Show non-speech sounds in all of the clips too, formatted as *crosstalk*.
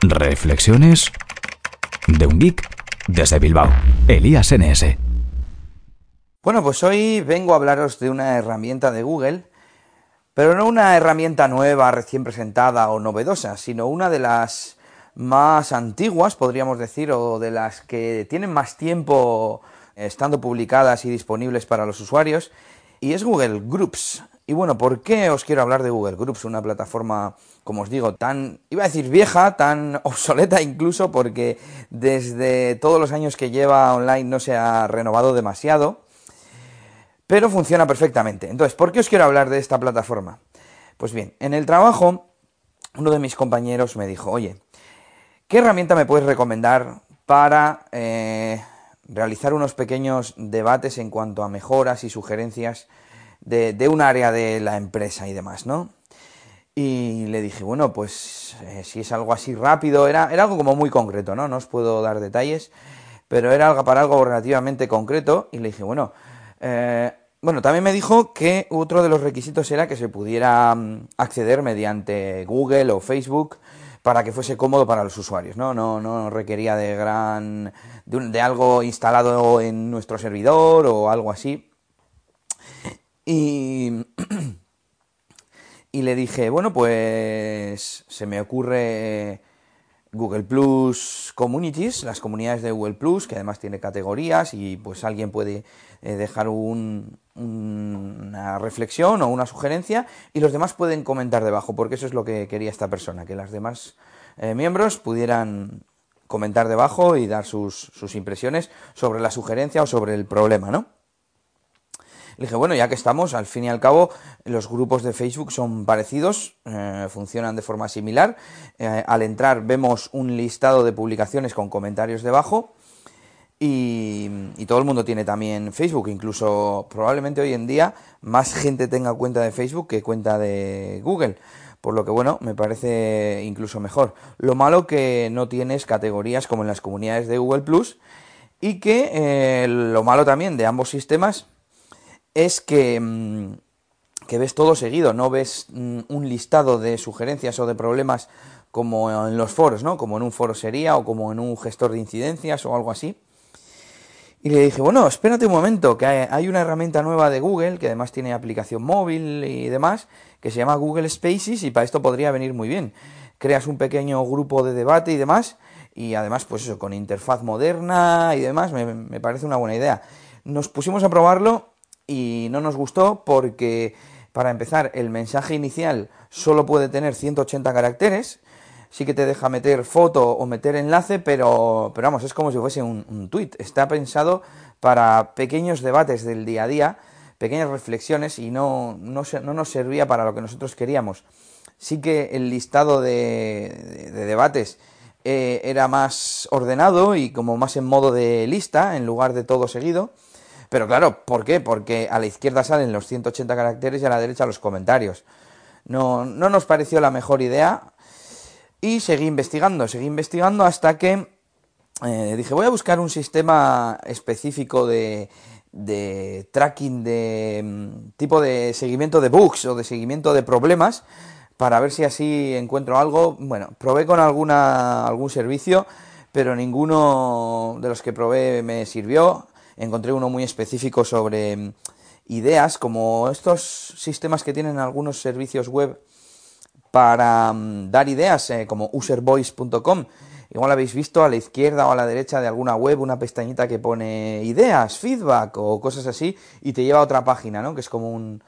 Reflexiones de un geek desde Bilbao, Elías NS. Bueno, pues hoy vengo a hablaros de una herramienta de Google, pero no una herramienta nueva, recién presentada o novedosa, sino una de las más antiguas, podríamos decir, o de las que tienen más tiempo estando publicadas y disponibles para los usuarios, y es Google Groups. Y bueno, ¿por qué os quiero hablar de Google Groups? Una plataforma, como os digo, tan, iba a decir vieja, tan *laughs* obsoleta incluso, porque desde todos los años que lleva online no se ha renovado demasiado, pero funciona perfectamente. Entonces, ¿por qué os quiero hablar de esta plataforma? Pues bien, en el trabajo, uno de mis compañeros me dijo, oye, ¿qué herramienta me puedes recomendar para eh, realizar unos pequeños debates en cuanto a mejoras y sugerencias? de, un área de la empresa y demás, ¿no? Y le dije, bueno, pues eh, si es algo así rápido, era, era algo como muy concreto, ¿no? No os puedo dar detalles, pero era algo para algo relativamente concreto. Y le dije, bueno, eh, bueno, también me dijo que otro de los requisitos era que se pudiera mm, acceder mediante Google o Facebook para que fuese cómodo para los usuarios, ¿no? No, no requería de gran. de algo instalado en nuestro servidor o algo así. Y, *clears throat* y le dije, bueno, pues se me ocurre Google Plus Communities, las comunidades de Google Plus, que además tiene categorías y pues alguien puede eh, dejar un, una reflexión o una sugerencia y los demás pueden comentar debajo, porque eso es lo que quería esta persona, que las demás eh, miembros pudieran comentar debajo y dar sus, sus impresiones sobre la sugerencia o sobre el problema, ¿no? Dije, bueno, ya que estamos, al fin y al cabo, los grupos de Facebook son parecidos, eh, funcionan de forma similar. Eh, al entrar vemos un listado de publicaciones con comentarios debajo. Y, todo el mundo tiene también Facebook, incluso probablemente hoy en día más gente tenga cuenta de Facebook que cuenta de Google, por lo que bueno, me parece incluso mejor. Lo malo que no tienes categorías como en las comunidades de Google Plus y que eh, lo malo también de ambos sistemas es que, mm, que ves todo seguido, no ves mm, un listado de sugerencias o de problemas como en los foros, ¿no? Como en un foro sería o como en un gestor de incidencias o algo así. Y le dije, bueno, espérate un momento, que hay una herramienta nueva de Google, que además tiene aplicación móvil y demás, que se llama Google Spaces y para esto podría venir muy bien. Creas un pequeño grupo de debate y demás, y además, pues eso, con interfaz moderna y demás, me, me parece una buena idea. Nos pusimos a probarlo y no nos gustó porque, para empezar, el mensaje inicial solo puede tener 180 caracteres. Sí que te deja meter foto o meter enlace, pero, pero vamos, es como si fuese un, un tweet. Está pensado para pequeños debates del día a día, pequeñas reflexiones y no, no, no nos servía para lo que nosotros queríamos. Sí que el listado de, de, debates eh, era más ordenado y como más en modo de lista en lugar de todo seguido. Pero claro, ¿por qué? Porque a la izquierda salen los 180 caracteres y a la derecha los comentarios. No, no nos pareció la mejor idea y seguí investigando, seguí investigando hasta que eh, dije, voy a buscar un sistema específico de, de tracking, de mm, tipo de seguimiento de bugs o de seguimiento de problemas para ver si así encuentro algo. Bueno, probé con alguna, algún servicio, pero ninguno de los que probé me sirvió encontré uno muy específico sobre mm, ideas, como estos sistemas que tienen algunos servicios web para mm, dar ideas, eh, como uservoice.com. Igual habéis visto a la izquierda o a la derecha de alguna web una pestañita que pone ideas, feedback o cosas así y te lleva a otra página, ¿no? Que es como un,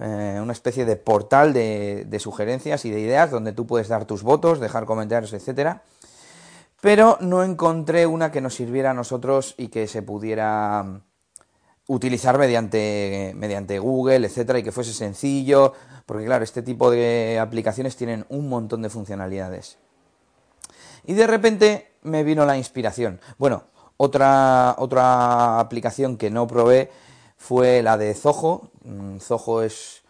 eh, una especie de portal de, de, sugerencias y de ideas donde tú puedes dar tus votos, dejar comentarios, etcétera pero no encontré una que nos sirviera a nosotros y que se pudiera mm, utilizar mediante, mediante Google, etcétera, y que fuese sencillo, porque claro, este tipo de aplicaciones tienen un montón de funcionalidades. Y de repente me vino la inspiración. Bueno, otra, otra aplicación que no probé fue la de Zoho. Mm, Zoho es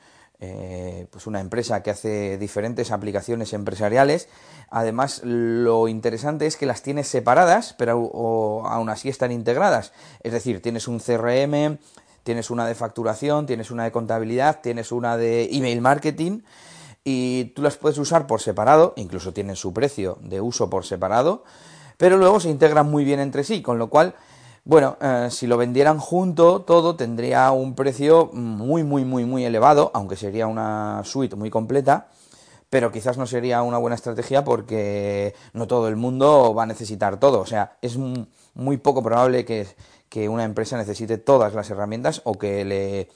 eh, pues una empresa que hace diferentes aplicaciones empresariales. Además, lo interesante es que las tienes separadas, pero aún así están integradas. Es decir, tienes un CRM, tienes una de facturación, tienes una de contabilidad, tienes una de email marketing y tú las puedes usar por separado, incluso tienen su precio de uso por separado, pero luego se integran muy bien entre sí, con lo cual, bueno, eh, si lo vendieran junto todo tendría un precio muy, muy, muy, muy elevado, aunque sería una suite muy completa, pero quizás no sería una buena estrategia porque no todo el mundo va a necesitar todo, o sea, es muy poco probable que, que una empresa necesite todas las herramientas o que le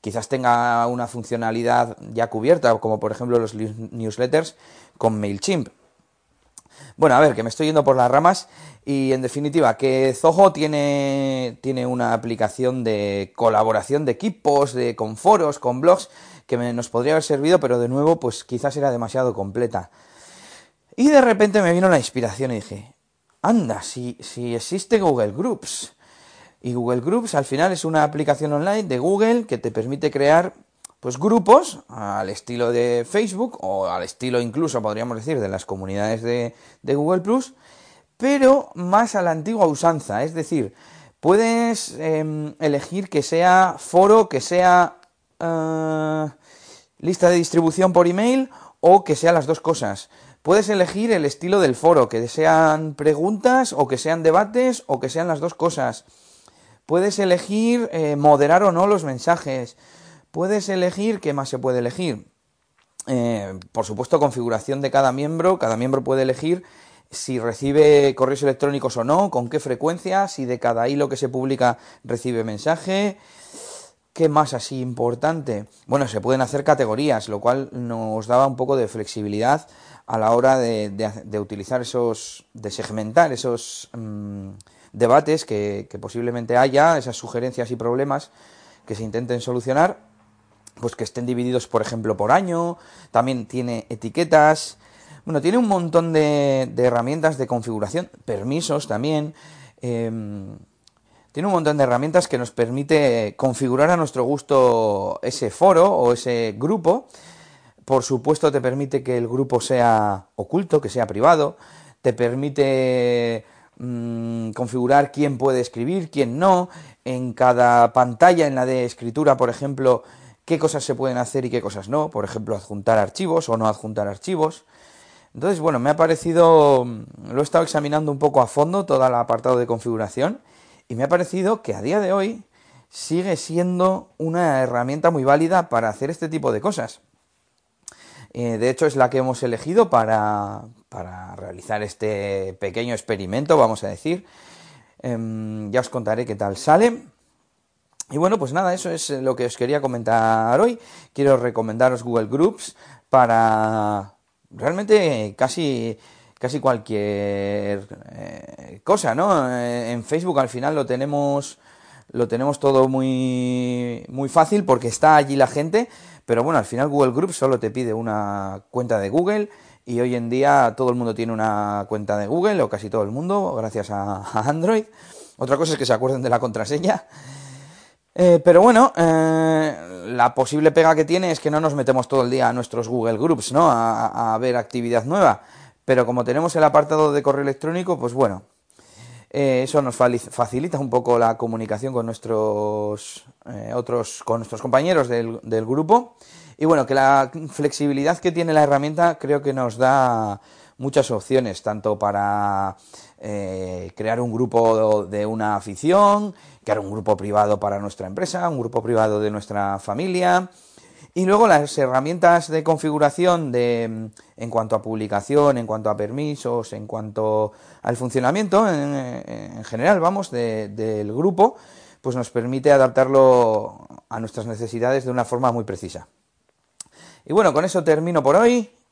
quizás tenga una funcionalidad ya cubierta, como por ejemplo los newsletters con MailChimp. Bueno, a ver, que me estoy yendo por las ramas y en definitiva, que Zoho tiene, tiene una aplicación de colaboración de equipos, de, con foros, con blogs, que nos podría haber servido, pero de nuevo, pues quizás era demasiado completa. Y de repente me vino la inspiración y dije, anda, si, si existe Google Groups, y Google Groups al final es una aplicación online de Google que te permite crear pues grupos al estilo de Facebook o al estilo incluso podríamos decir de las comunidades de, Google Plus, pero más a la antigua usanza, es decir, puedes em, elegir que sea foro, que sea eh, lista de distribución por email o que sea las dos cosas. Puedes elegir el estilo del foro, que sean preguntas o que sean debates o que sean las dos cosas. Puedes elegir eh, moderar o no los mensajes. Puedes elegir, ¿qué más se puede elegir? Eh, por supuesto, configuración de cada miembro. Cada miembro puede elegir si recibe correos electrónicos o no, con qué frecuencia, si de cada hilo que se publica recibe mensaje. ¿Qué más así importante? Bueno, se pueden hacer categorías, lo cual nos daba un poco de flexibilidad a la hora de, utilizar esos, de segmentar esos... Mm, debates que, posiblemente haya, esas sugerencias y problemas que se intenten solucionar, pues que estén divididos, por ejemplo, por año, también tiene etiquetas, bueno, tiene un montón de, herramientas de configuración, permisos también, em, tiene un montón de herramientas que nos permite configurar a nuestro gusto ese foro o ese grupo. Por supuesto, te permite que el grupo sea oculto, que sea privado, te permite Mm, configurar quién puede escribir, quién no, en cada pantalla, en la de escritura, por ejemplo, qué cosas se pueden hacer y qué cosas no, por ejemplo, adjuntar archivos o no adjuntar archivos. Entonces, bueno, me ha parecido, lo he estado examinando un poco a fondo todo el apartado de configuración y me ha parecido que a día de hoy sigue siendo una herramienta muy válida para hacer este tipo de cosas. Eh, de hecho, es la que hemos elegido para, para realizar este pequeño experimento, vamos a decir. Em, ya os contaré qué tal sale. Y bueno, pues nada, eso es lo que os quería comentar hoy. Quiero recomendaros Google Groups para realmente casi casi cualquier eh, cosa, ¿no? Eh, en Facebook al final lo tenemos lo tenemos todo muy muy fácil porque está allí la gente, pero bueno, al final Google Groups solo te pide una cuenta de Google y hoy en día todo el mundo tiene una cuenta de Google, o casi todo el mundo, gracias a, Android. Otra cosa es que se acuerden de la contraseña. Eh, pero bueno, eh, la posible pega que tiene es que no nos metemos todo el día a nuestros Google Groups, ¿no? A, ver actividad nueva. Pero como tenemos el apartado de correo electrónico, pues bueno, eh, eso nos facilita un poco la comunicación con nuestros otros, con nuestros compañeros del, del grupo. Y bueno, que la flexibilidad que tiene la herramienta creo que nos da muchas opciones, tanto para eh, crear un grupo de una afición, crear un grupo privado para nuestra empresa, un grupo privado de nuestra familia. Y luego las herramientas de configuración de, en cuanto a publicación, en cuanto a permisos, en cuanto al funcionamiento en, general, vamos, del grupo, pues nos permite adaptarlo a nuestras necesidades de una forma muy precisa. Y bueno, con eso termino por hoy